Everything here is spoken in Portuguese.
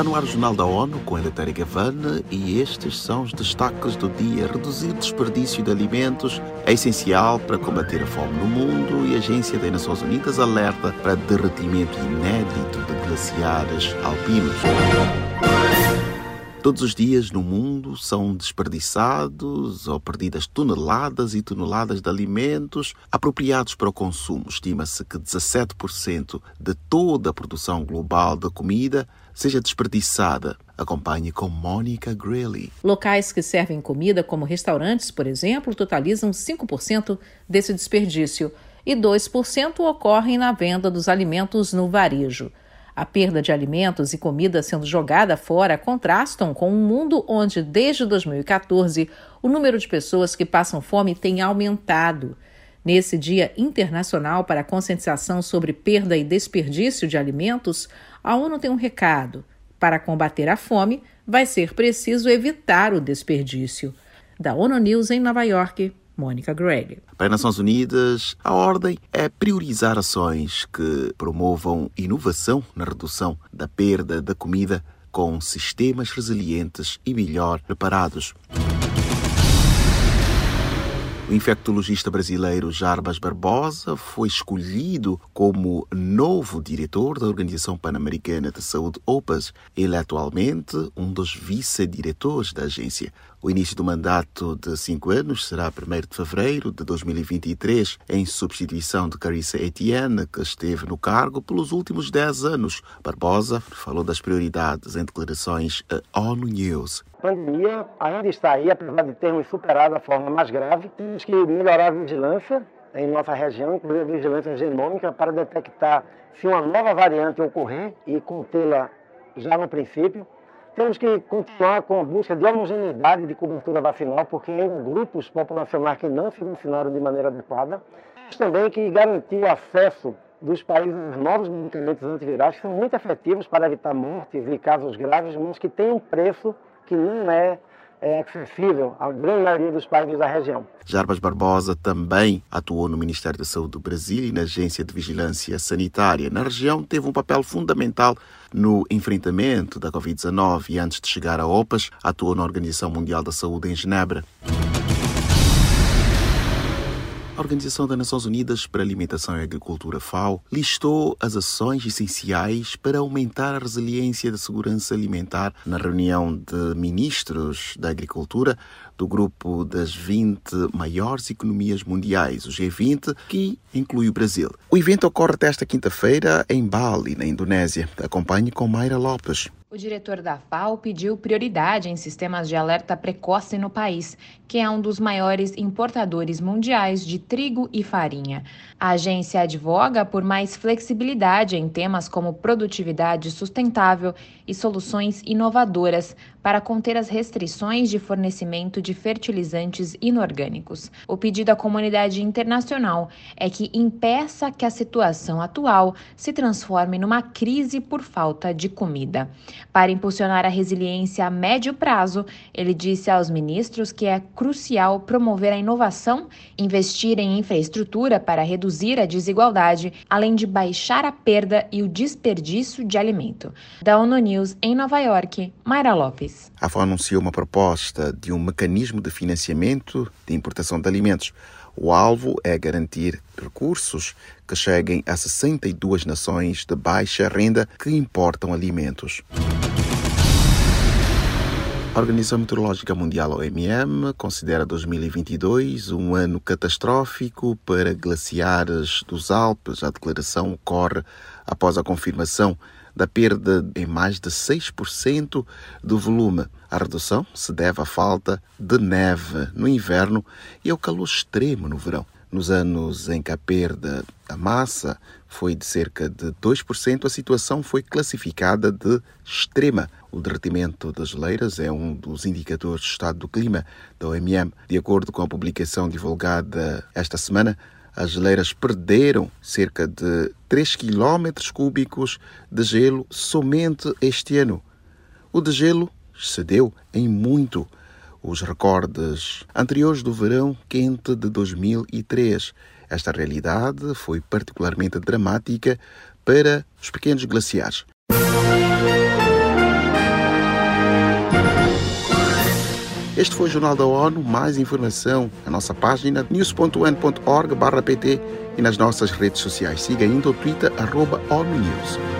Está no ar o Jornal da ONU com a Eletéria Gavana e estes são os destaques do dia. Reduzir desperdício de alimentos é essencial para combater a fome no mundo e a Agência das Nações Unidas alerta para derretimento inédito de glaciares alpinos. Todos os dias no mundo são desperdiçados ou perdidas toneladas e toneladas de alimentos apropriados para o consumo. Estima-se que 17% de toda a produção global de comida seja desperdiçada. Acompanhe com Mônica Greeley. Locais que servem comida, como restaurantes, por exemplo, totalizam 5% desse desperdício e 2% ocorrem na venda dos alimentos no varejo. A perda de alimentos e comida sendo jogada fora contrastam com um mundo onde, desde 2014, o número de pessoas que passam fome tem aumentado. Nesse Dia Internacional para a Conscientização sobre Perda e Desperdício de Alimentos, a ONU tem um recado. Para combater a fome, vai ser preciso evitar o desperdício. Da ONU News em Nova York, Para as Nações Unidas, a ordem é priorizar ações que promovam inovação na redução da perda da comida com sistemas resilientes e melhor preparados. O infectologista brasileiro Jarbas Barbosa foi escolhido como novo diretor da Organização Pan-Americana de Saúde, OPAS. Ele é atualmente um dos vice-diretores da agência. O início do mandato de cinco anos será 1 de fevereiro de 2023, em substituição de Carissa Etienne, que esteve no cargo pelos últimos dez anos. Barbosa falou das prioridades em declarações à ONU News. A pandemia ainda está aí, apesar de termos superado a forma mais grave. Temos que melhorar a vigilância em nossa região, inclusive a vigilância genômica, para detectar se uma nova variante ocorrer e contê-la já no princípio. Temos que continuar com a busca de homogeneidade de cobertura vacinal, porque grupos populacionais que não se vacinaram de maneira adequada. Temos também que garantir o acesso dos países aos novos medicamentos antivirais, que são muito efetivos para evitar mortes e casos graves, mas que têm um preço que não é é acessível à grande maioria dos países da região. Jarbas Barbosa também atuou no Ministério da Saúde do Brasil e na Agência de Vigilância Sanitária. Na região, teve um papel fundamental no enfrentamento da Covid-19 e, antes de chegar à OPAS, atuou na Organização Mundial da Saúde em Genebra. A Organização das Nações Unidas para a Alimentação e Agricultura, FAO, listou as ações essenciais para aumentar a resiliência da segurança alimentar na reunião de ministros da Agricultura do grupo das 20 maiores economias mundiais, o G20, que inclui o Brasil. O evento ocorre até esta quinta-feira em Bali, na Indonésia. Acompanhe com Mayra Lopes. O diretor da FAO pediu prioridade em sistemas de alerta precoce no país, que é um dos maiores importadores mundiais de trigo e farinha. A agência advoga por mais flexibilidade em temas como produtividade sustentável e soluções inovadoras para conter as restrições de fornecimento de fertilizantes inorgânicos. O pedido à comunidade internacional é que impeça que a situação atual se transforme numa crise por falta de comida. Para impulsionar a resiliência a médio prazo, ele disse aos ministros que é crucial promover a inovação, investir em infraestrutura para reduzir a desigualdade, além de baixar a perda e o desperdício de alimento. Da ONU News em Nova York, Mayra Lopes. A FAO anunciou uma proposta de um mecanismo de financiamento de importação de alimentos. O alvo é garantir recursos que cheguem a 62 nações de baixa renda que importam alimentos. A Organização Meteorológica Mundial, OMM, considera 2022 um ano catastrófico para glaciares dos Alpes. A declaração ocorre após a confirmação da perda em mais de 6% do volume. A redução se deve à falta de neve no inverno e ao calor extremo no verão. Nos anos em que a perda da massa foi de cerca de 2%, a situação foi classificada de extrema. O derretimento das geleiras é um dos indicadores do estado do clima da OMM. De acordo com a publicação divulgada esta semana, as geleiras perderam cerca de 3 km cúbicos de gelo somente este ano. O degelo excedeu em muito os recordes anteriores do verão quente de 2003. Esta realidade foi particularmente dramática para os pequenos glaciares. Este foi o Jornal da ONU. Mais informação na nossa página news.un.org/pt e nas nossas redes sociais. Siga ainda o Twitter @onunews. ONU News.